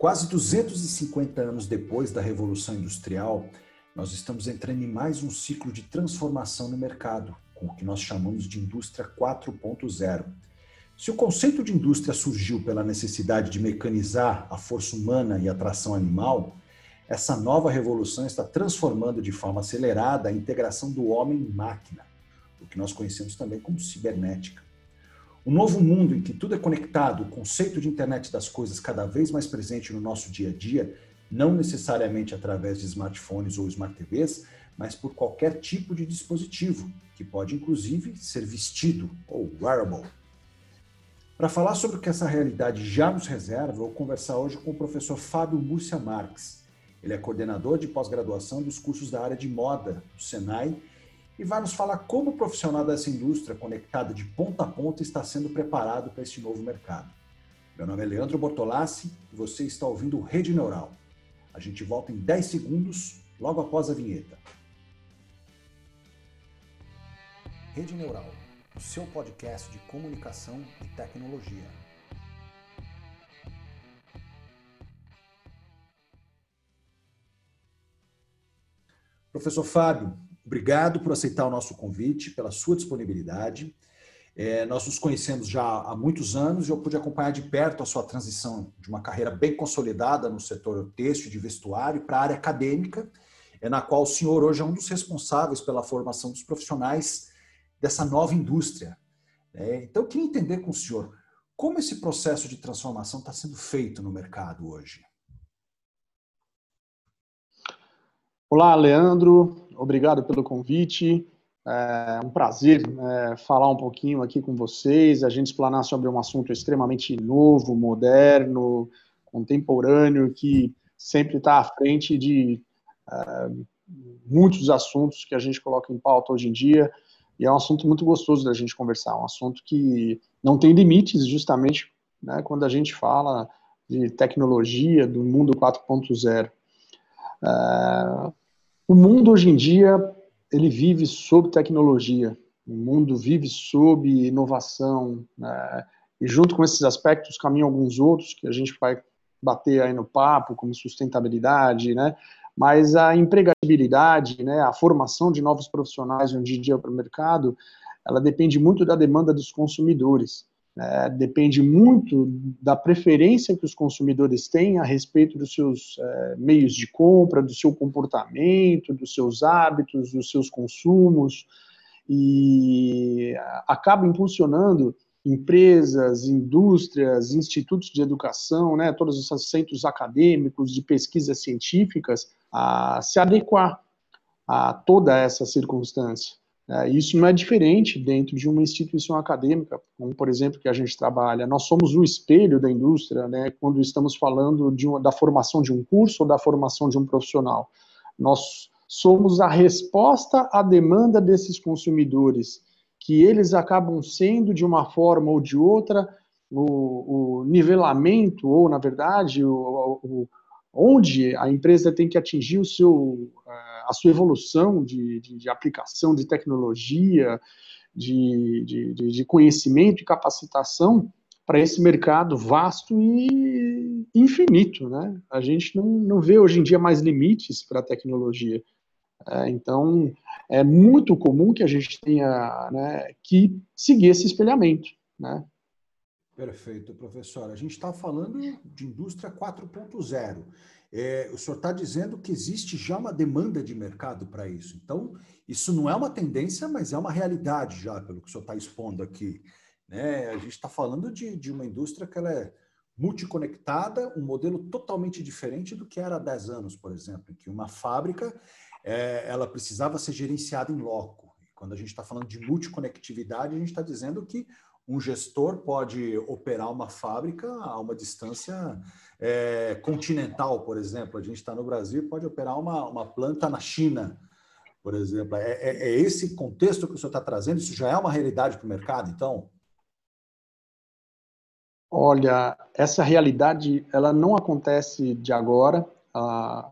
Quase 250 anos depois da Revolução Industrial, nós estamos entrando em mais um ciclo de transformação no mercado, com o que nós chamamos de indústria 4.0. Se o conceito de indústria surgiu pela necessidade de mecanizar a força humana e a tração animal, essa nova revolução está transformando de forma acelerada a integração do homem em máquina, o que nós conhecemos também como cibernética. O novo mundo em que tudo é conectado, o conceito de internet das coisas cada vez mais presente no nosso dia a dia, não necessariamente através de smartphones ou smart TVs, mas por qualquer tipo de dispositivo, que pode inclusive ser vestido ou wearable. Para falar sobre o que essa realidade já nos reserva, eu vou conversar hoje com o professor Fábio Múrcia Marques, ele é coordenador de pós-graduação dos cursos da área de moda do Senai e vai nos falar como o profissional dessa indústria conectada de ponta a ponta está sendo preparado para este novo mercado. Meu nome é Leandro Bortolassi e você está ouvindo Rede Neural. A gente volta em 10 segundos, logo após a vinheta. Rede Neural, o seu podcast de comunicação e tecnologia. Professor Fábio, obrigado por aceitar o nosso convite, pela sua disponibilidade. É, nós nos conhecemos já há muitos anos e eu pude acompanhar de perto a sua transição de uma carreira bem consolidada no setor têxtil de vestuário para a área acadêmica, é, na qual o senhor hoje é um dos responsáveis pela formação dos profissionais dessa nova indústria. É, então, eu queria entender com o senhor como esse processo de transformação está sendo feito no mercado hoje. Olá, Leandro. Obrigado pelo convite. É um prazer é, falar um pouquinho aqui com vocês, a gente explanar sobre um assunto extremamente novo, moderno, contemporâneo, que sempre está à frente de é, muitos assuntos que a gente coloca em pauta hoje em dia. E é um assunto muito gostoso da gente conversar, um assunto que não tem limites, justamente né, quando a gente fala de tecnologia, do mundo 4.0. É, o mundo hoje em dia ele vive sob tecnologia, o mundo vive sob inovação, né? e junto com esses aspectos caminham alguns outros que a gente vai bater aí no papo, como sustentabilidade, né? Mas a empregabilidade, né, a formação de novos profissionais hoje em dia para o mercado, ela depende muito da demanda dos consumidores. É, depende muito da preferência que os consumidores têm a respeito dos seus é, meios de compra, do seu comportamento, dos seus hábitos, dos seus consumos, e acaba impulsionando empresas, indústrias, institutos de educação, né, todos esses centros acadêmicos de pesquisas científicas a se adequar a toda essa circunstância. É, isso não é diferente dentro de uma instituição acadêmica, como, por exemplo, que a gente trabalha. Nós somos o espelho da indústria, né, quando estamos falando uma, da formação de um curso ou da formação de um profissional. Nós somos a resposta à demanda desses consumidores, que eles acabam sendo, de uma forma ou de outra, o, o nivelamento, ou, na verdade, o, o onde a empresa tem que atingir o seu, a sua evolução de, de, de aplicação de tecnologia, de, de, de, conhecimento e capacitação para esse mercado vasto e infinito. Né? A gente não, não vê hoje em dia mais limites para a tecnologia. É, então, é muito comum que a gente tenha né, que seguir esse espelhamento. Né? Perfeito, professor. A gente está falando de indústria 4.0. É, o senhor está dizendo que existe já uma demanda de mercado para isso. Então, isso não é uma tendência, mas é uma realidade já, pelo que o senhor está expondo aqui. Né? A gente está falando de, de uma indústria que ela é multiconectada, um modelo totalmente diferente do que era há 10 anos, por exemplo, em que uma fábrica é, ela precisava ser gerenciada em loco. Quando a gente está falando de multiconectividade, a gente está dizendo que um gestor pode operar uma fábrica a uma distância é, continental, por exemplo. A gente está no Brasil pode operar uma, uma planta na China, por exemplo. É, é, é esse contexto que o senhor está trazendo? Isso já é uma realidade para o mercado, então? Olha, essa realidade ela não acontece de agora. Ah,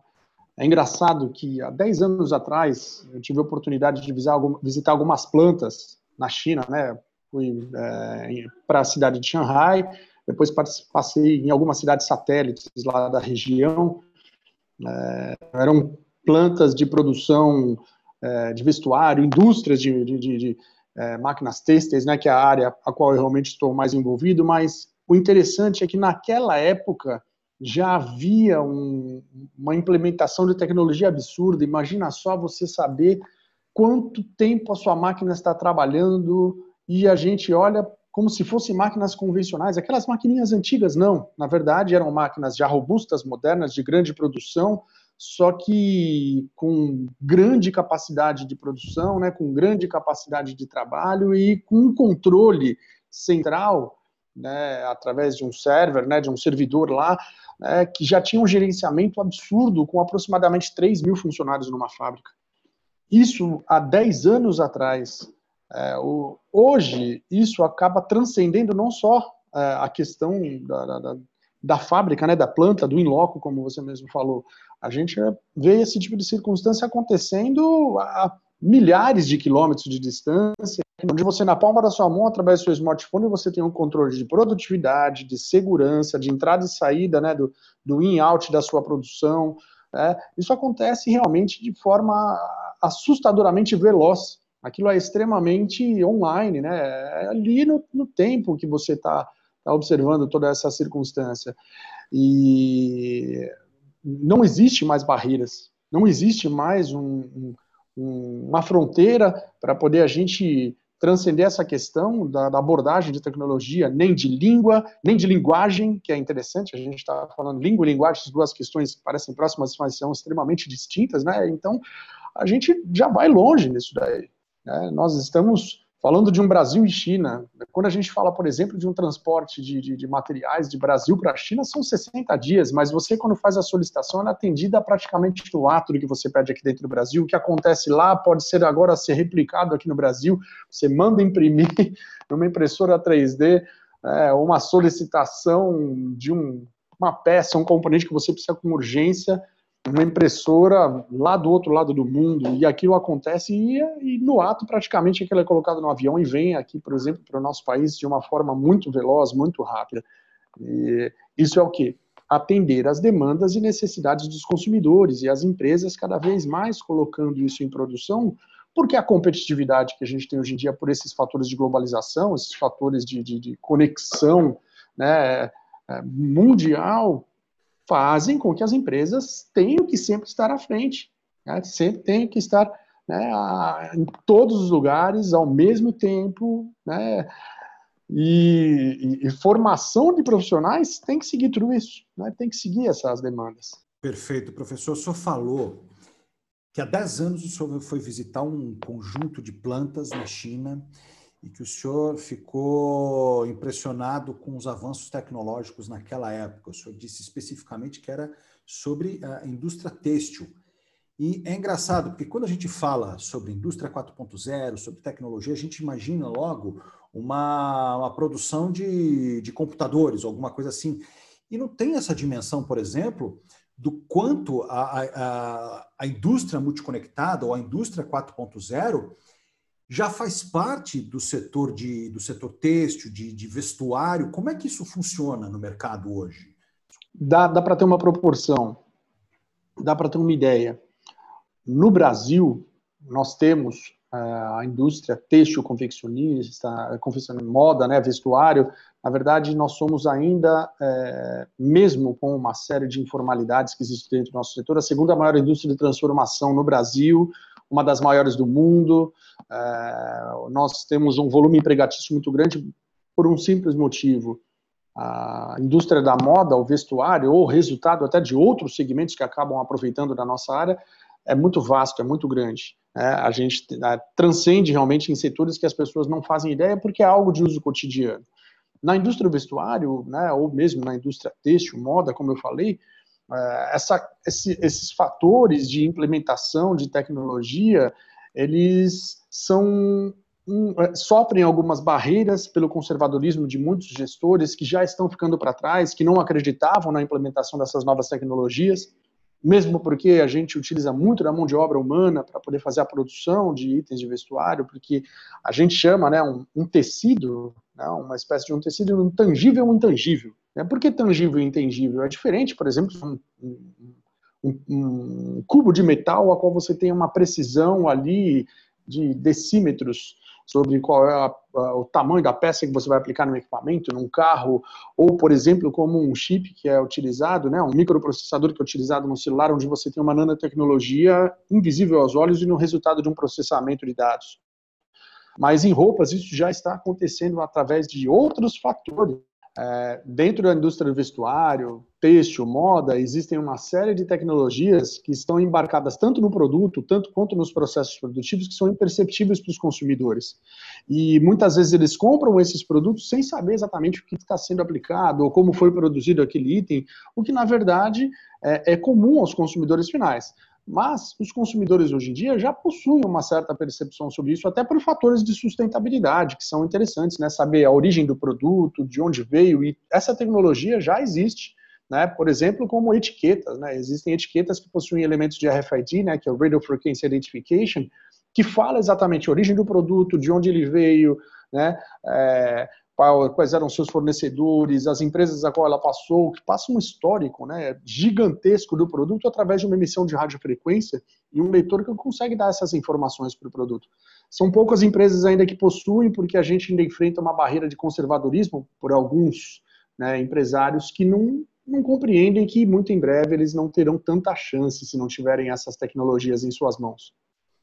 é engraçado que há 10 anos atrás eu tive a oportunidade de visitar algumas plantas na China, né? Fui é, para a cidade de Shanghai, depois passei em algumas cidades satélites lá da região, é, eram plantas de produção é, de vestuário, indústrias de, de, de, de é, máquinas têxteis, né, que é a área a qual eu realmente estou mais envolvido, mas o interessante é que naquela época já havia um, uma implementação de tecnologia absurda. Imagina só você saber quanto tempo a sua máquina está trabalhando e a gente olha como se fossem máquinas convencionais, aquelas maquininhas antigas não, na verdade eram máquinas já robustas, modernas, de grande produção, só que com grande capacidade de produção, né, com grande capacidade de trabalho e com um controle central, né, através de um server, né, de um servidor lá, né, que já tinha um gerenciamento absurdo com aproximadamente 3 mil funcionários numa fábrica. Isso há 10 anos atrás. É, o, hoje, isso acaba transcendendo não só é, a questão da, da, da, fábrica, né, da planta, do in-loco, como você mesmo falou. A gente vê esse tipo de circunstância acontecendo a milhares de quilômetros de distância, onde você, na palma da sua mão, através do seu smartphone, você tem um controle de produtividade, de segurança, de entrada e saída, né, do, do in-out da sua produção. Né? Isso acontece realmente de forma assustadoramente veloz. Aquilo é extremamente online, né? É ali no, no tempo que você está tá observando toda essa circunstância. E não existe mais barreiras, não existe mais um, um, uma fronteira para poder a gente transcender essa questão da, da, abordagem de tecnologia, nem de língua, nem de linguagem, que é interessante, a gente está falando língua e linguagem, as duas questões parecem próximas, mas são extremamente distintas, né? Então, a gente já vai longe nisso daí. Né? Nós estamos falando de um Brasil e China. Quando a gente fala, por exemplo, de um transporte de, de, de materiais de Brasil para a China, são 60 dias, mas você, quando faz a solicitação, ela é atendida praticamente no ato do que você pede aqui dentro do Brasil. O que acontece lá pode ser agora ser replicado aqui no Brasil. Você manda imprimir numa impressora 3D é, uma solicitação de um, uma peça, um componente que você precisa com urgência uma impressora lá do outro lado do mundo, e aquilo acontece, e, e no ato, praticamente, aquilo é colocado no avião e vem aqui, por exemplo, para o nosso país de uma forma muito veloz, muito rápida. E isso é o que? Atender às demandas e necessidades dos consumidores e as empresas cada vez mais colocando isso em produção, porque a competitividade que a gente tem hoje em dia por esses fatores de globalização, esses fatores de, de, de conexão né, é, mundial, fazem com que as empresas tenham que sempre estar à frente, né? sempre tenham que estar né, a, em todos os lugares ao mesmo tempo, né? E, e, e, formação de profissionais tem que seguir tudo isso, né? tem que seguir essas demandas. Perfeito, professor. O senhor falou que há 10 anos o senhor foi visitar um conjunto de plantas na China e que o senhor ficou impressionado com os avanços tecnológicos naquela época. O senhor disse especificamente que era sobre a indústria têxtil. E é engraçado, porque quando a gente fala sobre indústria 4.0, sobre tecnologia, a gente imagina logo uma, uma produção de, de computadores, alguma coisa assim. E não tem essa dimensão, por exemplo, do quanto a, a, a indústria multiconectada ou a indústria 4.0 já faz parte do setor de do setor têxtil, de, de vestuário. Como é que isso funciona no mercado hoje? Dá, dá para ter uma proporção, dá para ter uma ideia. No Brasil, nós temos uh, a indústria têxtil confeccionista, confeccionista, moda, né, vestuário. Na verdade, nós somos ainda, é, mesmo com uma série de informalidades que existem dentro do nosso setor, a segunda maior indústria de transformação no Brasil, uma das maiores do mundo. É, nós temos um volume empregatício muito grande por um simples motivo. A indústria da moda, o vestuário, ou resultado até de outros segmentos que acabam aproveitando da nossa área, é muito vasto, é muito grande. É, a gente é, transcende realmente em setores que as pessoas não fazem ideia porque é algo de uso cotidiano. Na indústria do vestuário, né, ou mesmo na indústria têxtil, moda, como eu falei, essa, esse, esses fatores de implementação de tecnologia, eles são um, é, sofrem algumas barreiras pelo conservadorismo de muitos gestores que já estão ficando para trás, que não acreditavam na implementação dessas novas tecnologias. Mesmo porque a gente utiliza muito da mão de obra humana para poder fazer a produção de itens de vestuário, porque a gente chama né, um, um tecido, né, uma espécie de um tecido um tangível e um intangível. Né? Por que tangível e intangível? É diferente, por exemplo, um, um, um cubo de metal a qual você tem uma precisão ali de decímetros sobre qual é a, a, o tamanho da peça que você vai aplicar no equipamento, num carro, ou, por exemplo, como um chip que é utilizado, né, um microprocessador que é utilizado no celular, onde você tem uma nanotecnologia invisível aos olhos e no resultado de um processamento de dados. Mas em roupas isso já está acontecendo através de outros fatores é, dentro da indústria do vestuário, têxtil, moda, existem uma série de tecnologias que estão embarcadas tanto no produto, tanto quanto nos processos produtivos, que são imperceptíveis para os consumidores. E muitas vezes eles compram esses produtos sem saber exatamente o que está sendo aplicado ou como foi produzido aquele item, o que na verdade é, é comum aos consumidores finais. Mas os consumidores hoje em dia já possuem uma certa percepção sobre isso, até por fatores de sustentabilidade, que são interessantes, né? Saber a origem do produto, de onde veio, e essa tecnologia já existe. Né, por exemplo, como etiquetas, né, existem etiquetas que possuem elementos de RFID, né, que é o Radio Frequency Identification, que fala exatamente a origem do produto, de onde ele veio, né, é, quais eram seus fornecedores, as empresas a qual ela passou, que passa um histórico né, gigantesco do produto através de uma emissão de radiofrequência e um leitor que consegue dar essas informações para o produto. São poucas empresas ainda que possuem, porque a gente ainda enfrenta uma barreira de conservadorismo por alguns né, empresários que não, não compreendem que muito em breve eles não terão tanta chance se não tiverem essas tecnologias em suas mãos.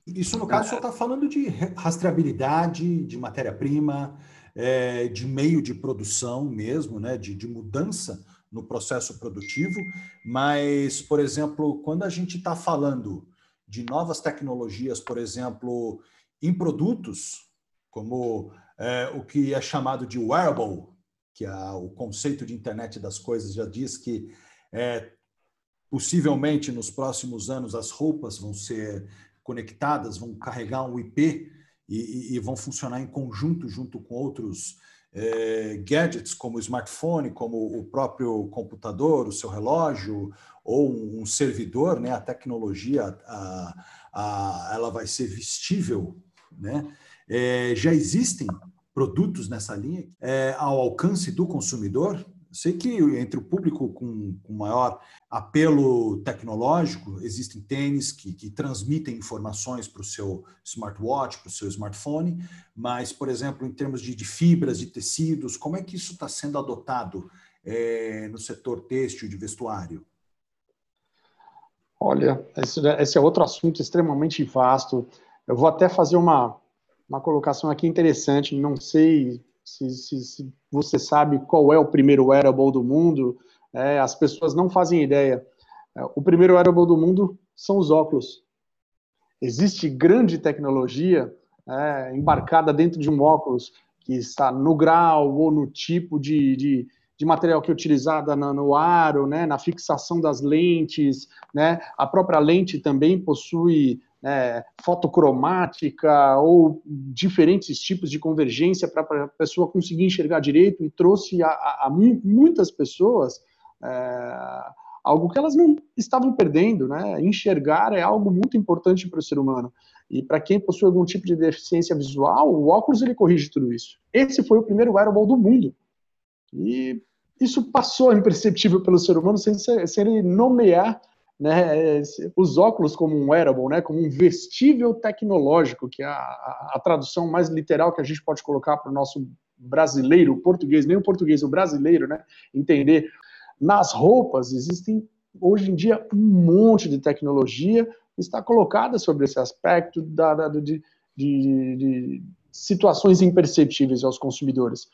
Isso, no caso, só está falando de rastreabilidade de matéria-prima, é, de meio de produção mesmo, né, de, de mudança no processo produtivo, mas, por exemplo, quando a gente está falando de novas tecnologias, por exemplo, em produtos, como é, o que é chamado de wearable, que é o conceito de internet das coisas já diz que é, possivelmente nos próximos anos as roupas vão ser conectadas, vão carregar um IP e, e, vão funcionar em conjunto junto com outros é, gadgets, como o smartphone, como o próprio computador, o seu relógio ou um servidor, né? A tecnologia, a, a, ela vai ser vestível, né? É, já existem produtos nessa linha é, ao alcance do consumidor Sei que entre o público com, com maior apelo tecnológico, existem tênis que, que transmitem informações para o seu smartwatch, para o seu smartphone, mas, por exemplo, em termos de, de fibras, de tecidos, como é que isso está sendo adotado é, no setor têxtil de vestuário? Olha, esse, esse, é outro assunto extremamente vasto. Eu vou até fazer uma, uma colocação aqui interessante. Não sei se, se, se, você sabe qual é o primeiro wearable do mundo, é, as pessoas não fazem ideia. É, o primeiro wearable do mundo são os óculos. Existe grande tecnologia é, embarcada dentro de um óculos que está no grau ou no tipo de, de, de material que é utilizada no, no aro, né, na fixação das lentes, né, a própria lente também possui né, fotocromática ou diferentes tipos de convergência para a pessoa conseguir enxergar direito e trouxe a, a, a muitas pessoas é, algo que elas não estavam perdendo. Né? Enxergar é algo muito importante para o ser humano. E para quem possui algum tipo de deficiência visual, o óculos ele corrige tudo isso. Esse foi o primeiro wearable do mundo. E isso passou imperceptível pelo ser humano sem, sem ele nomear né, os óculos como um wearable, né, como um vestível tecnológico, que é a, a, tradução mais literal que a gente pode colocar para o nosso brasileiro, o português, nem o português, o brasileiro, né, entender. Nas roupas existem hoje em dia um monte de tecnologia está colocada sobre esse aspecto da, da de, de, de situações imperceptíveis aos consumidores.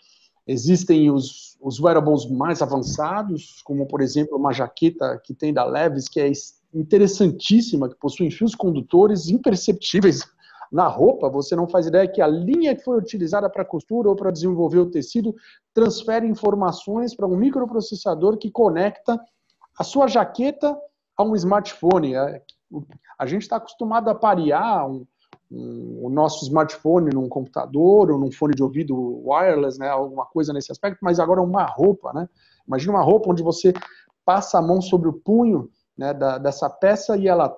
Existem os, os wearables mais avançados, como, por exemplo, uma jaqueta que tem da Levis, que é interessantíssima, que possui fios condutores imperceptíveis na roupa. Você não faz ideia que a linha que foi utilizada para costura ou para desenvolver o tecido transfere informações para um microprocessador que conecta a sua jaqueta a um smartphone. A gente está acostumado a parear um, o nosso smartphone num computador ou num fone de ouvido wireless, né, alguma coisa nesse aspecto, mas agora uma roupa, né? Imagina uma roupa onde você passa a mão sobre o punho, né, da, dessa peça e ela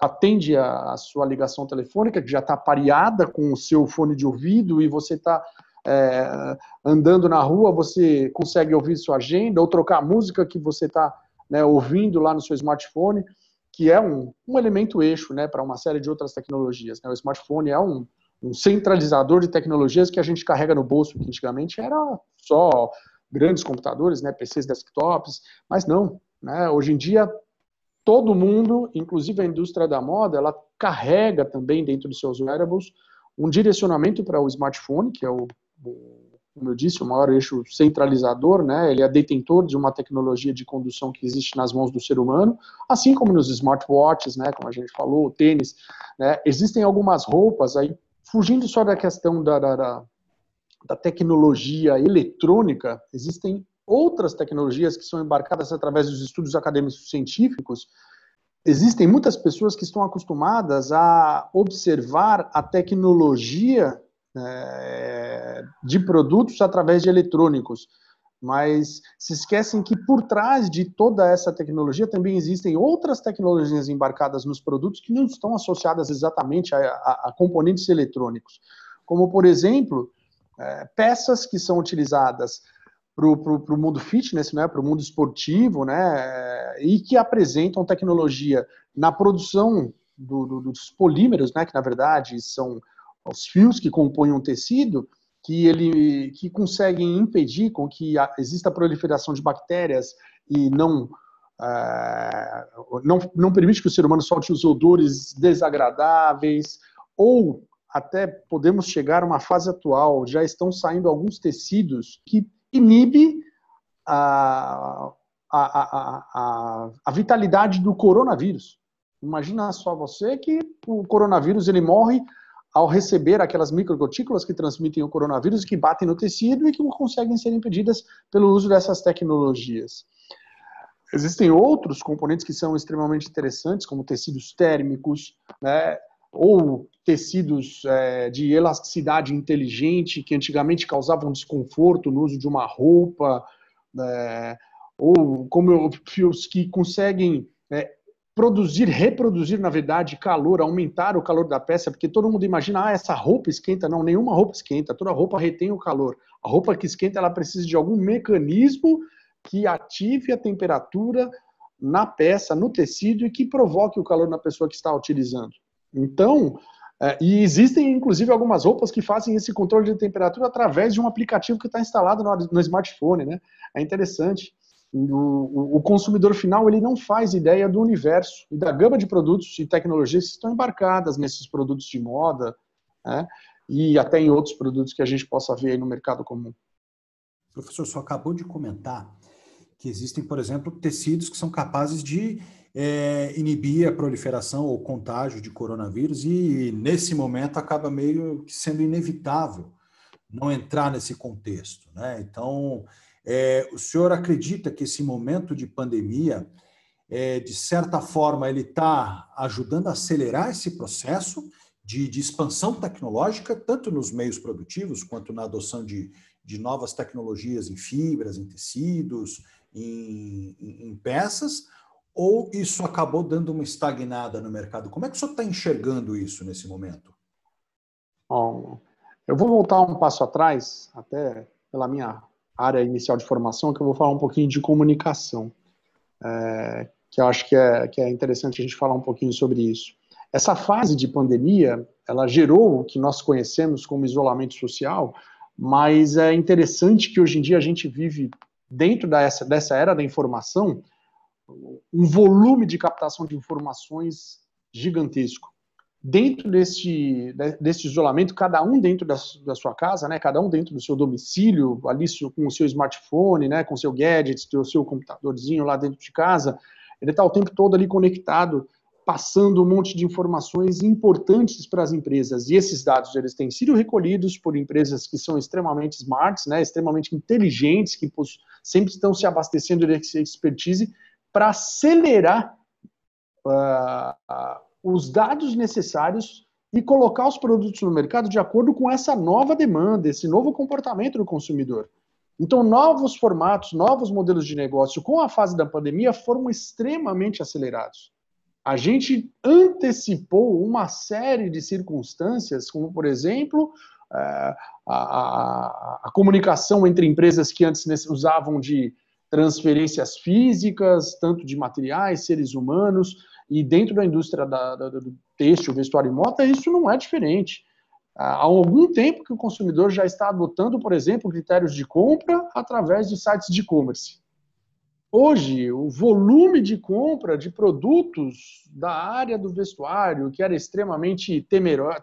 atende a, a sua ligação telefônica, que já está pareada com o seu fone de ouvido, e você está é, andando na rua, você consegue ouvir sua agenda, ou trocar a música que você está né, ouvindo lá no seu smartphone, que é um, um elemento eixo né, para uma série de outras tecnologias. Né? O smartphone é um, um centralizador de tecnologias que a gente carrega no bolso, que antigamente era só grandes computadores, né, PCs desktops, mas não. Né? Hoje em dia, todo mundo, inclusive a indústria da moda, ela carrega também dentro dos seus wearables um direcionamento para o smartphone, que é o, como eu disse, o maior eixo centralizador, né? Ele é detentor de uma tecnologia de condução que existe nas mãos do ser humano, assim como nos smartwatches, né? Como a gente falou, o tênis, né? Existem algumas roupas aí, fugindo só da questão da, da, da tecnologia eletrônica, existem outras tecnologias que são embarcadas através dos estudos acadêmicos científicos, existem muitas pessoas que estão acostumadas a observar a tecnologia é, de produtos através de eletrônicos, mas se esquecem que por trás de toda essa tecnologia também existem outras tecnologias embarcadas nos produtos que não estão associadas exatamente a, a, a componentes eletrônicos, como por exemplo é, peças que são utilizadas para o mundo fitness, né, para o mundo esportivo, né, e que apresentam tecnologia na produção do, do, dos polímeros, né, que na verdade são os fios que compõem um tecido, que ele que conseguem impedir com que exista a proliferação de bactérias e não é, não, não permite que o ser humano solte os odores desagradáveis, ou até podemos chegar a uma fase atual, já estão saindo alguns tecidos que inibe a, a, a, a, a vitalidade do coronavírus. Imagina só você que o coronavírus ele morre ao receber aquelas microgotículas que transmitem o coronavírus, que batem no tecido e que conseguem ser impedidas pelo uso dessas tecnologias. Existem outros componentes que são extremamente interessantes, como tecidos térmicos, né, ou tecidos é, de elasticidade inteligente que antigamente causavam desconforto no uso de uma roupa, é, ou como fios que conseguem é, produzir, reproduzir, na verdade, calor, aumentar o calor da peça, porque todo mundo imagina, ah, essa roupa esquenta. Não, nenhuma roupa esquenta, toda roupa retém o calor. A roupa que esquenta, ela precisa de algum mecanismo que ative a temperatura na peça, no tecido e que provoque o calor na pessoa que está utilizando. Então, é, e existem inclusive algumas roupas que fazem esse controle de temperatura através de um aplicativo que está instalado no, smartphone, né? É interessante. O, o, consumidor final ele não faz ideia do universo e da gama de produtos e tecnologias que estão embarcadas nesses produtos de moda, né? E até em outros produtos que a gente possa ver no mercado comum. Professor só acabou de comentar que existem, por exemplo, tecidos que são capazes de é, inibir a proliferação ou contágio de coronavírus e, nesse momento, acaba meio que sendo inevitável não entrar nesse contexto. Né? Então, é, o senhor acredita que esse momento de pandemia, é, de certa forma, ele está ajudando a acelerar esse processo de, de, expansão tecnológica, tanto nos meios produtivos quanto na adoção de, de novas tecnologias em fibras, em tecidos, em, em, em peças, ou isso acabou dando uma estagnada no mercado? Como é que o senhor está enxergando isso nesse momento? Bom, eu vou voltar um passo atrás, até pela minha área inicial de formação, que eu vou falar um pouquinho de comunicação, é, que eu acho que é, que é interessante a gente falar um pouquinho sobre isso. Essa fase de pandemia, ela gerou o que nós conhecemos como isolamento social, mas é interessante que hoje em dia a gente vive dentro dessa, dessa era da informação, um volume de captação de informações gigantesco. Dentro desse, desse isolamento, cada um dentro da, da, sua casa, né, cada um dentro do seu domicílio, ali com o seu smartphone, né, com o seu gadget, o seu computadorzinho lá dentro de casa, ele está o tempo todo ali conectado, passando um monte de informações importantes para as empresas. E esses dados eles têm sido recolhidos por empresas que são extremamente smarts, né, extremamente inteligentes, que sempre estão se abastecendo dessa expertise para acelerar uh, os dados necessários e colocar os produtos no mercado de acordo com essa nova demanda, esse novo comportamento do consumidor. Então, novos formatos, novos modelos de negócio com a fase da pandemia foram extremamente acelerados. A gente antecipou uma série de circunstâncias, como, por exemplo, é, a, a, a comunicação entre empresas que antes usavam de transferências físicas, tanto de materiais, seres humanos, e dentro da indústria da, da, do têxtil, vestuário e moda, isso não é diferente. Há algum tempo que o consumidor já está adotando, por exemplo, critérios de compra através de sites de e-commerce. Hoje, o volume de compra de produtos da área do vestuário, que era extremamente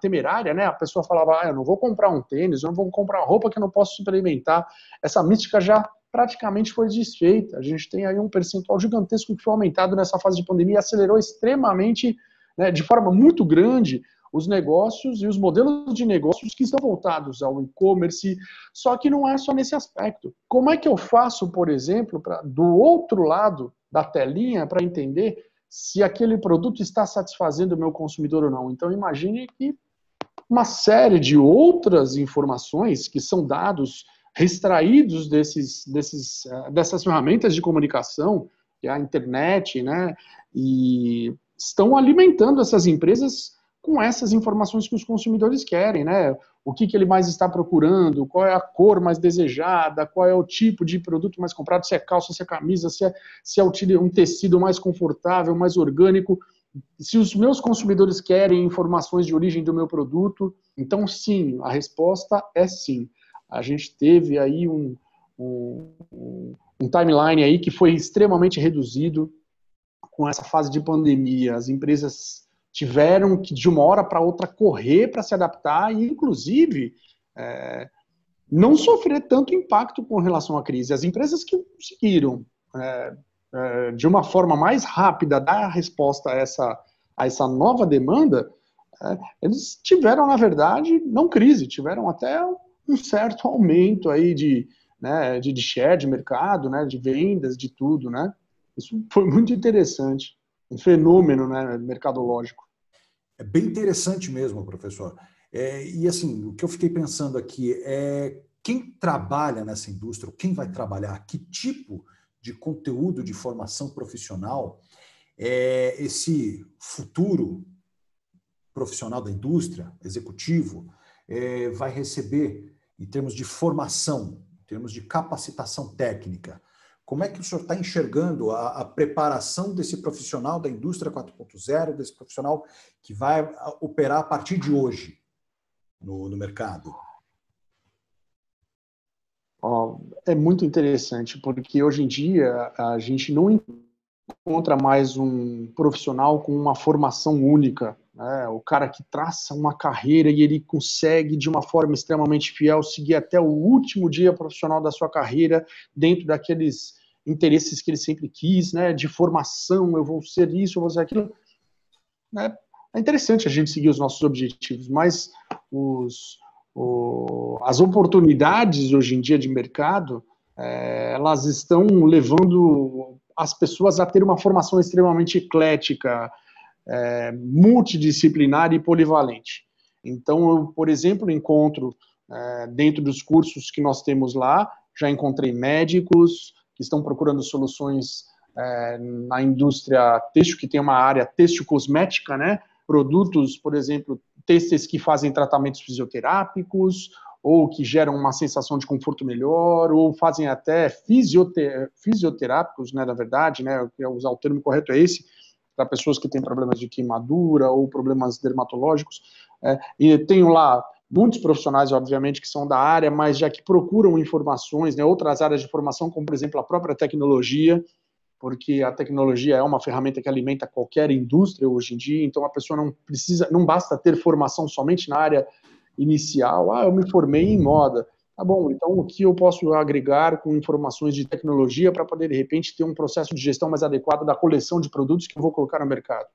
temerária, né? A pessoa falava, ah, eu não vou comprar um tênis, eu não vou comprar roupa que eu não posso suplementar. Essa mística já praticamente foi desfeita. A gente tem aí um percentual gigantesco que foi aumentado nessa fase de pandemia e acelerou extremamente, né, de forma muito grande, os negócios e os modelos de negócios que estão voltados ao e-commerce, só que não é só nesse aspecto. Como é que eu faço, por exemplo, pra, do outro lado da telinha para entender se aquele produto está satisfazendo o meu consumidor ou não? Então imagine que uma série de outras informações que são dados extraídos desses, desses, eh, dessas ferramentas de comunicação, que é a internet, né, e estão alimentando essas empresas com essas informações que os consumidores querem, né? O que, que ele mais está procurando, qual é a cor mais desejada, qual é o tipo de produto mais comprado, se é calça, se é camisa, se é, se é um tecido mais confortável, mais orgânico. Se os meus consumidores querem informações de origem do meu produto, então sim, a resposta é sim a gente teve aí um, um, um timeline aí que foi extremamente reduzido com essa fase de pandemia. As empresas tiveram que, de uma hora para outra, correr para se adaptar e, inclusive, é, não sofrer tanto impacto com relação à crise. As empresas que conseguiram, é, é, de uma forma mais rápida, dar a resposta a essa, a essa nova demanda, é, eles tiveram, na verdade, não crise, tiveram até um certo aumento aí de, né, de, de share de mercado, né, de vendas, de tudo, né? Isso foi muito interessante, um fenômeno, né, mercadológico. É bem interessante mesmo, professor. É, e assim, o que eu fiquei pensando aqui é quem trabalha nessa indústria, quem vai trabalhar, que tipo de conteúdo de formação profissional é esse futuro profissional da indústria, executivo, é, vai receber em termos de formação, em termos de capacitação técnica? Como é que o senhor está enxergando a, a, preparação desse profissional da indústria 4.0, desse profissional que vai operar a partir de hoje no, no mercado? É muito interessante, porque hoje em dia a gente não encontra mais um profissional com uma formação única né? o cara que traça uma carreira e ele consegue, de uma forma extremamente fiel, seguir até o último dia profissional da sua carreira, dentro daqueles interesses que ele sempre quis, né? de formação, eu vou ser isso, eu vou ser aquilo. Né? É interessante a gente seguir os nossos objetivos, mas os, o, as oportunidades hoje em dia de mercado, é, elas estão levando as pessoas a ter uma formação extremamente eclética, é, multidisciplinar e polivalente. Então, eu, por exemplo, encontro é, dentro dos cursos que nós temos lá, já encontrei médicos que estão procurando soluções é, na indústria têxtil, que tem uma área têxtil cosmética, né? Produtos, por exemplo, têxteis que fazem tratamentos fisioterápicos, ou que geram uma sensação de conforto melhor, ou fazem até fisioterápicos, né, na verdade, né, usar o termo correto é esse, para pessoas que têm problemas de queimadura ou problemas dermatológicos. É, e tenho lá muitos profissionais, obviamente, que são da área, mas já que procuram informações, né, outras áreas de formação, como, por exemplo, a própria tecnologia, porque a tecnologia é uma ferramenta que alimenta qualquer indústria hoje em dia, então a pessoa não precisa, não basta ter formação somente na área inicial, ah, eu me formei em moda. Tá bom, então o que eu posso agregar com informações de tecnologia para poder, de repente, ter um processo de gestão mais adequado da coleção de produtos que eu vou colocar no mercado?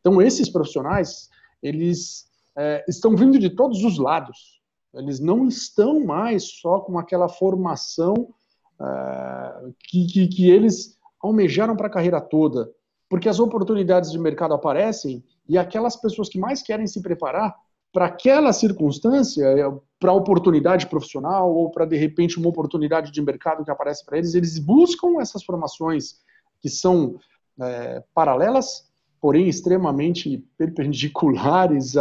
Então, esses profissionais, eles é, estão vindo de todos os lados. Eles não estão mais só com aquela formação é, que, que, que eles almejaram para a carreira toda. Porque as oportunidades de mercado aparecem e aquelas pessoas que mais querem se preparar para aquela circunstância, é, para oportunidade profissional ou para de repente uma oportunidade de mercado que aparece para eles, eles buscam essas formações que são é, paralelas, porém extremamente perpendiculares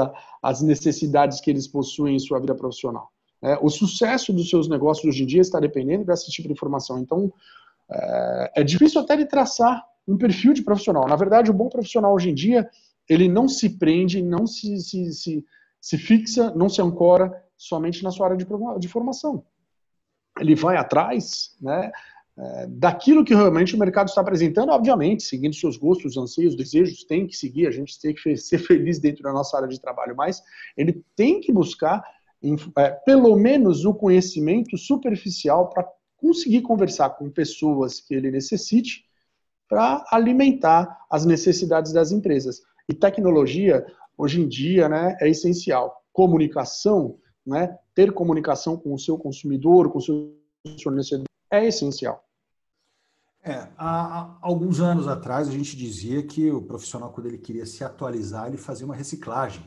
às necessidades que eles possuem em sua vida profissional. É, o sucesso dos seus negócios hoje em dia está dependendo desse tipo de informação. Então, é, é difícil até de traçar um perfil de profissional. Na verdade, o bom profissional hoje em dia, ele não se prende, não se, se, se, se fixa, não se ancora somente na sua área de, formação. Ele vai atrás né, é, daquilo que realmente o mercado está apresentando, obviamente, seguindo seus gostos, anseios, desejos, tem que seguir, a gente tem que ser feliz dentro da nossa área de trabalho, mas ele tem que buscar é, pelo menos o conhecimento superficial para conseguir conversar com pessoas que ele necessite para alimentar as necessidades das empresas. E tecnologia, hoje em dia, né, é essencial. Comunicação, né, ter comunicação com o seu consumidor, com o seu fornecedor, é essencial. É, há, alguns anos atrás a gente dizia que o profissional, quando ele queria se atualizar, ele fazia uma reciclagem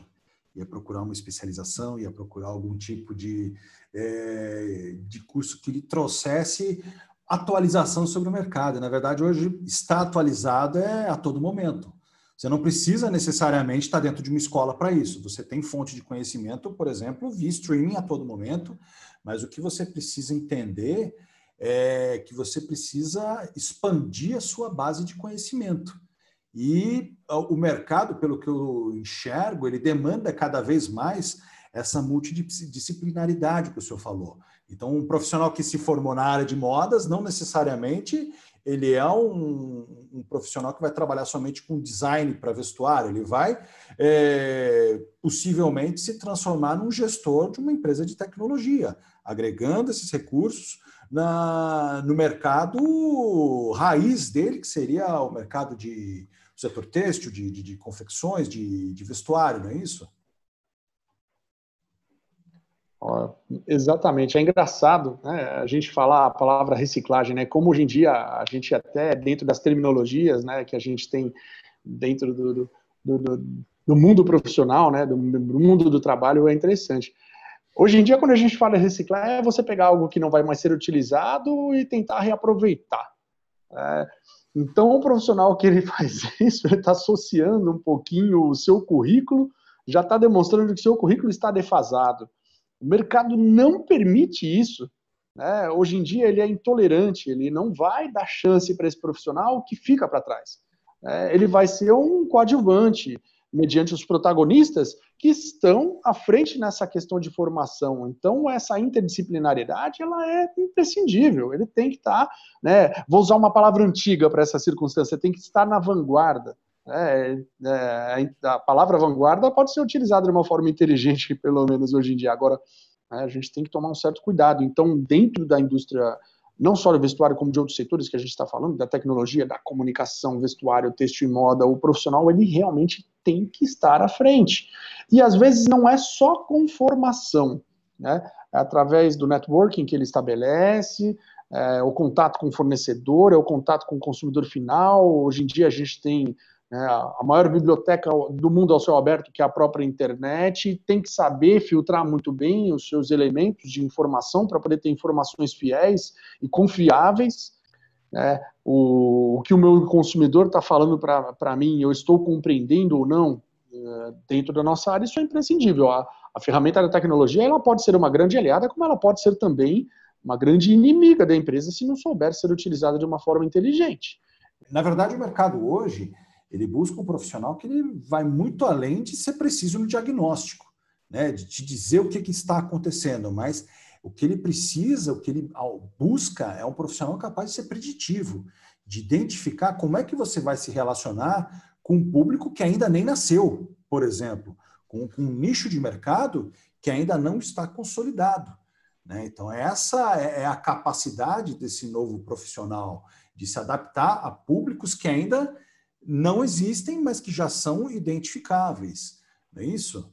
ia procurar uma especialização, ia procurar algum tipo de, é, de curso que lhe trouxesse atualização sobre o mercado. Na verdade, hoje está atualizado é a todo momento. Você não precisa necessariamente estar dentro de uma escola para isso. Você tem fonte de conhecimento, por exemplo, via streaming a todo momento, mas o que você precisa entender é que você precisa expandir a sua base de conhecimento. E o mercado, pelo que eu enxergo, ele demanda cada vez mais essa multidisciplinaridade que o senhor falou. Então, um profissional que se formou na área de modas, não necessariamente ele é um, um profissional que vai trabalhar somente com design para vestuário, ele vai é, possivelmente se transformar num gestor de uma empresa de tecnologia, agregando esses recursos na, no mercado raiz dele, que seria o mercado de setor têxtil, de, de, de confecções, de, de vestuário, não é isso? Exatamente, é engraçado né, a gente falar a palavra reciclagem, né? Como hoje em dia a gente até dentro das terminologias, né, que a gente tem dentro do, do, do, do mundo profissional, né, do, do, mundo do trabalho é interessante. Hoje em dia, quando a gente fala reciclar, é você pegar algo que não vai mais ser utilizado e tentar reaproveitar. É, então, o profissional que ele faz isso, ele está associando um pouquinho o seu currículo, já está demonstrando que o seu currículo está defasado. O mercado não permite isso. Né? Hoje em dia, ele é intolerante, ele não vai dar chance para esse profissional que fica para trás. É, ele vai ser um coadjuvante, mediante os protagonistas que estão à frente nessa questão de formação. Então, essa interdisciplinariedade ela é imprescindível. Ele tem que estar, né, vou usar uma palavra antiga para essa circunstância, tem que estar na vanguarda. É, é, a palavra vanguarda pode ser utilizada de uma forma inteligente, pelo menos hoje em dia. Agora, né, a gente tem que tomar um certo cuidado. Então, dentro da indústria não só do vestuário, como de outros setores que a gente está falando, da tecnologia, da comunicação, vestuário, texto e moda, o profissional ele realmente tem que estar à frente. E às vezes não é só com formação, né? É através do networking que ele estabelece, é, o contato com o fornecedor, é o contato com o consumidor final. Hoje em dia a gente tem a maior biblioteca do mundo ao céu aberto, que é a própria internet, tem que saber filtrar muito bem os seus elementos de informação para poder ter informações fiéis e confiáveis. Né? O, o que o meu consumidor está falando para mim, eu estou compreendendo ou não uh, dentro da nossa área, isso é imprescindível. A, a ferramenta da tecnologia ela pode ser uma grande aliada, como ela pode ser também uma grande inimiga da empresa se não souber ser utilizada de uma forma inteligente. Na verdade, o mercado hoje ele busca um profissional que ele vai muito além de ser preciso no diagnóstico, né? de te dizer o que, que está acontecendo, mas o que ele precisa, o que ele busca é um profissional capaz de ser preditivo, de identificar como é que você vai se relacionar com um público que ainda nem nasceu, por exemplo, com, com um nicho de mercado que ainda não está consolidado. Né? Então, essa é, é a capacidade desse novo profissional de se adaptar a públicos que ainda não existem, mas que já são identificáveis. Não é isso?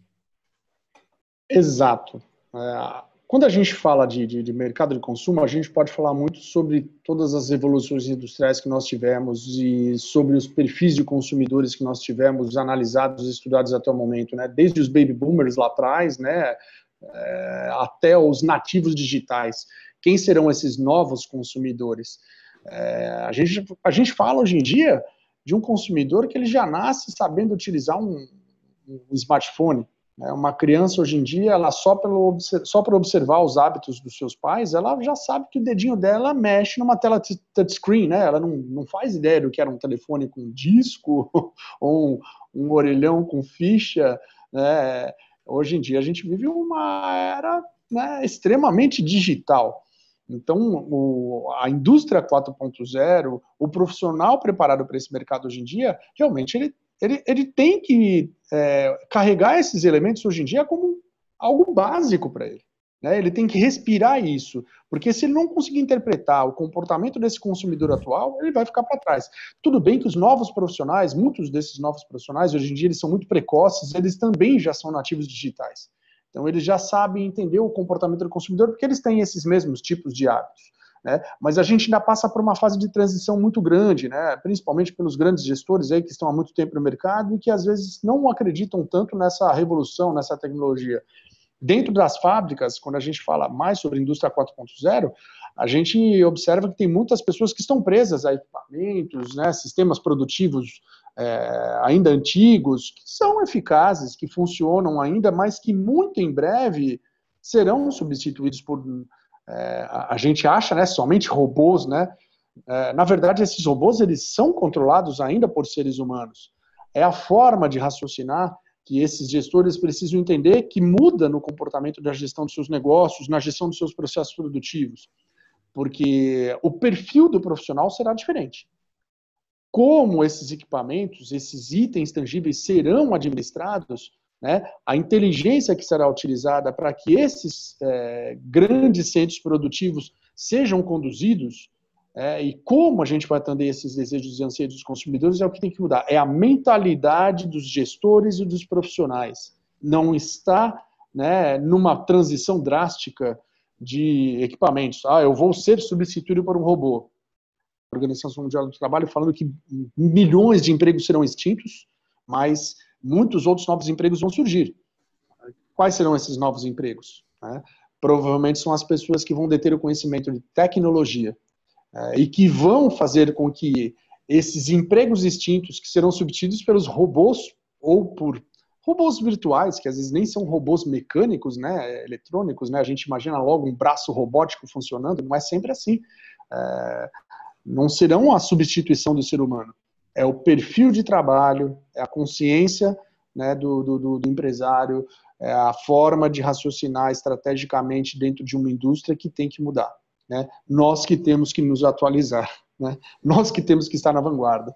Exato. É, quando a gente fala de, de, de, mercado de consumo, a gente pode falar muito sobre todas as revoluções industriais que nós tivemos e sobre os perfis de consumidores que nós tivemos analisados e estudados até o momento, né? Desde os baby boomers lá atrás, né? É, até os nativos digitais. Quem serão esses novos consumidores? É, a, gente, a gente fala hoje em dia de um consumidor que ele já nasce sabendo utilizar um, um smartphone, né? Uma criança hoje em dia, ela só, pelo, só por observar os hábitos dos seus pais, ela já sabe que o dedinho dela mexe numa tela touchscreen, né? Ela não, não faz ideia do que era um telefone com disco ou um, um orelhão com ficha, né? Hoje em dia a gente vive uma era né, extremamente digital. Então, o, a indústria 4.0, o profissional preparado para esse mercado hoje em dia, realmente ele ele, ele tem que é, carregar esses elementos hoje em dia como algo básico para ele. Né? Ele tem que respirar isso, porque se ele não conseguir interpretar o comportamento desse consumidor atual, ele vai ficar para trás. Tudo bem que os novos profissionais, muitos desses novos profissionais, hoje em dia eles são muito precoces, eles também já são nativos digitais. Então eles já sabem entender o comportamento do consumidor porque eles têm esses mesmos tipos de hábitos. Né? Mas a gente ainda passa por uma fase de transição muito grande, né? principalmente pelos grandes gestores aí que estão há muito tempo no mercado e que às vezes não acreditam tanto nessa revolução, nessa tecnologia. Dentro das fábricas, quando a gente fala mais sobre indústria 4.0, a gente observa que tem muitas pessoas que estão presas a equipamentos, né, sistemas produtivos é, ainda antigos, que são eficazes, que funcionam ainda, mas que muito em breve serão substituídos por é, a gente acha, né, somente robôs, né? É, na verdade, esses robôs eles são controlados ainda por seres humanos. É a forma de raciocinar que esses gestores precisam entender que muda no comportamento da gestão dos seus negócios, na gestão dos seus processos produtivos, porque o perfil do profissional será diferente. Como esses equipamentos, esses itens tangíveis serão administrados, né, a inteligência que será utilizada para que esses é, grandes centros produtivos sejam conduzidos é, e como a gente vai atender esses desejos e anseios dos consumidores é o que tem que mudar. É a mentalidade dos gestores e dos profissionais. Não está né, numa transição drástica de equipamentos. Ah, eu vou ser substituído por um robô. Organização Mundial do Trabalho falando que milhões de empregos serão extintos, mas muitos outros novos empregos vão surgir. Quais serão esses novos empregos? Né? Provavelmente são as pessoas que vão deter o conhecimento de tecnologia é, e que vão fazer com que esses empregos extintos, que serão substituídos pelos robôs ou por robôs virtuais, que às vezes nem são robôs mecânicos, né, eletrônicos, né, a gente imagina logo um braço robótico funcionando, não é sempre assim. É, não serão a substituição do ser humano é o perfil de trabalho, é a consciência né, do, do, do, empresário, é a forma de raciocinar estrategicamente dentro de uma indústria que tem que mudar. Né? Nós que temos que nos atualizar, né? nós que temos que estar na vanguarda.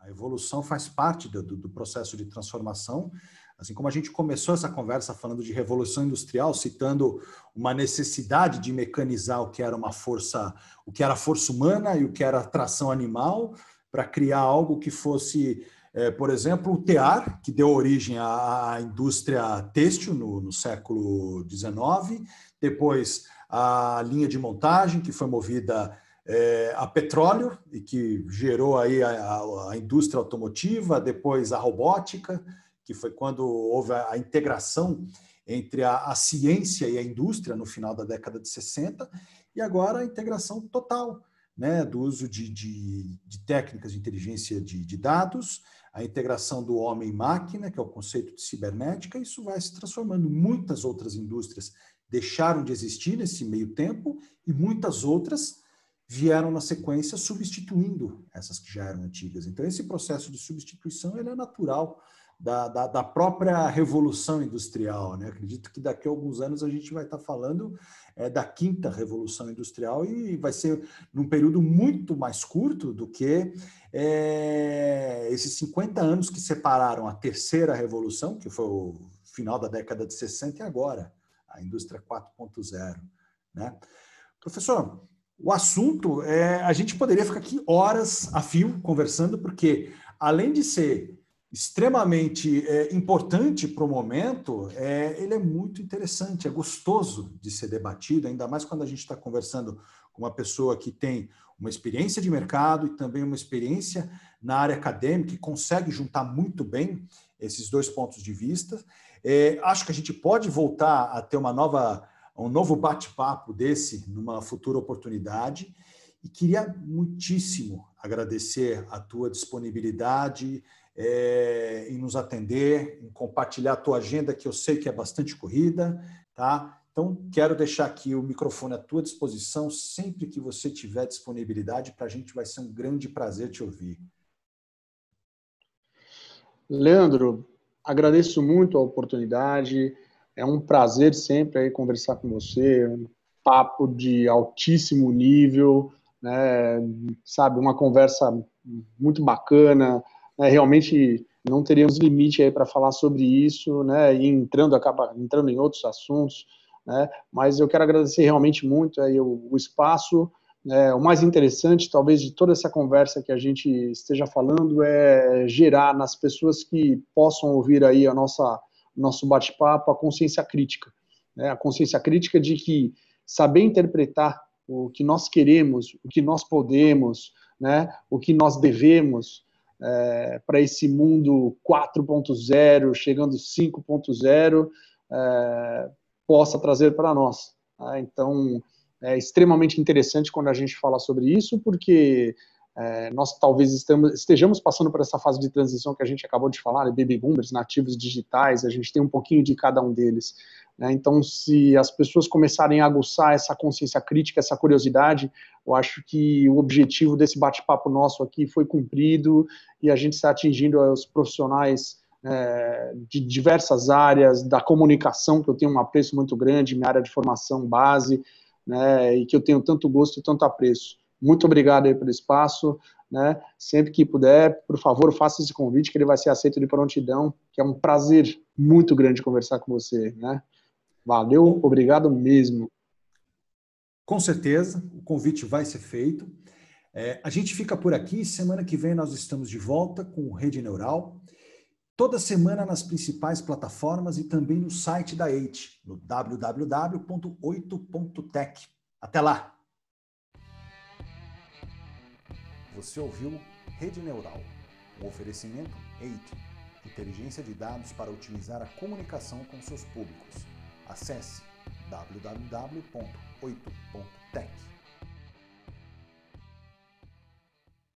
A evolução faz parte do, do processo de transformação. Assim como a gente começou essa conversa falando de revolução industrial, citando uma necessidade de mecanizar o que era uma força, o que era força humana e o que era tração animal, para criar algo que fosse, é, por exemplo, o tear, que deu origem à indústria têxtil no, no século XIX, depois a linha de montagem, que foi movida é, a petróleo e que gerou aí a, a, a, indústria automotiva, depois a robótica, que foi quando houve a, a integração entre a, ciência e a indústria no final da década de 60, e agora a integração total né, do uso de, de, de, técnicas de inteligência de, de dados, a integração do homem-máquina, que é o conceito de cibernética, isso vai se transformando. Muitas outras indústrias deixaram de existir nesse meio tempo e muitas outras vieram na sequência substituindo essas que já eram antigas. Então, esse processo de substituição ele é natural da, da, da, própria revolução industrial. Né? Acredito que daqui a alguns anos a gente vai estar falando é, da quinta revolução industrial e vai ser num período muito mais curto do que é, esses 50 anos que separaram a terceira revolução, que foi o final da década de 60 e agora, a indústria 4.0. Né? Professor, o assunto, é, a gente poderia ficar aqui horas a fio conversando, porque além de ser extremamente é, importante para o momento, é, ele é muito interessante, é gostoso de ser debatido, ainda mais quando a gente está conversando com uma pessoa que tem uma experiência de mercado e também uma experiência na área acadêmica e consegue juntar muito bem esses dois pontos de vista. É, acho que a gente pode voltar a ter uma nova, um novo bate-papo desse numa futura oportunidade. E queria muitíssimo agradecer a tua disponibilidade é, em nos atender, em compartilhar a tua agenda, que eu sei que é bastante corrida, tá? Então, quero deixar aqui o microfone à tua disposição sempre que você tiver disponibilidade. Para a gente vai ser um grande prazer te ouvir. Leandro, agradeço muito a oportunidade. É um prazer sempre aí conversar com você. Um papo de altíssimo nível né, sabe, uma conversa muito bacana, né, realmente não teríamos limite aí para falar sobre isso, né, e entrando, acaba entrando em outros assuntos, né, mas eu quero agradecer realmente muito aí o, o espaço, né, o mais interessante, talvez, de toda essa conversa que a gente esteja falando é gerar nas pessoas que possam ouvir aí a nossa nosso bate-papo a consciência crítica, né, a consciência crítica de que saber interpretar o que nós queremos, o que nós podemos, né, o que nós devemos é, para esse mundo 4.0, chegando 5.0, é, possa trazer para nós. Tá? Então, é extremamente interessante quando a gente fala sobre isso, porque é, nós talvez estamos, estejamos passando por essa fase de transição que a gente acabou de falar, baby boomers, nativos digitais, a gente tem um pouquinho de cada um deles. Né? Então, se as pessoas começarem a aguçar essa consciência crítica, essa curiosidade, eu acho que o objetivo desse bate-papo nosso aqui foi cumprido e a gente está atingindo os profissionais é, de diversas áreas, da comunicação, que eu tenho um apreço muito grande, minha área de formação base, né, e que eu tenho tanto gosto e tanto apreço. Muito obrigado aí pelo espaço, né? Sempre que puder, por favor, faça esse convite que ele vai ser aceito de prontidão, que é um prazer muito grande conversar com você, né? Valeu, obrigado mesmo. Com certeza, o convite vai ser feito. É, a gente fica por aqui. Semana que vem nós estamos de volta com Rede Neural. Toda semana nas principais plataformas e também no site da EIT, no www.8.tech. Até lá! Você ouviu Rede Neural, um oferecimento EIT, inteligência de dados para otimizar a comunicação com seus públicos. Acesse www.8.tech.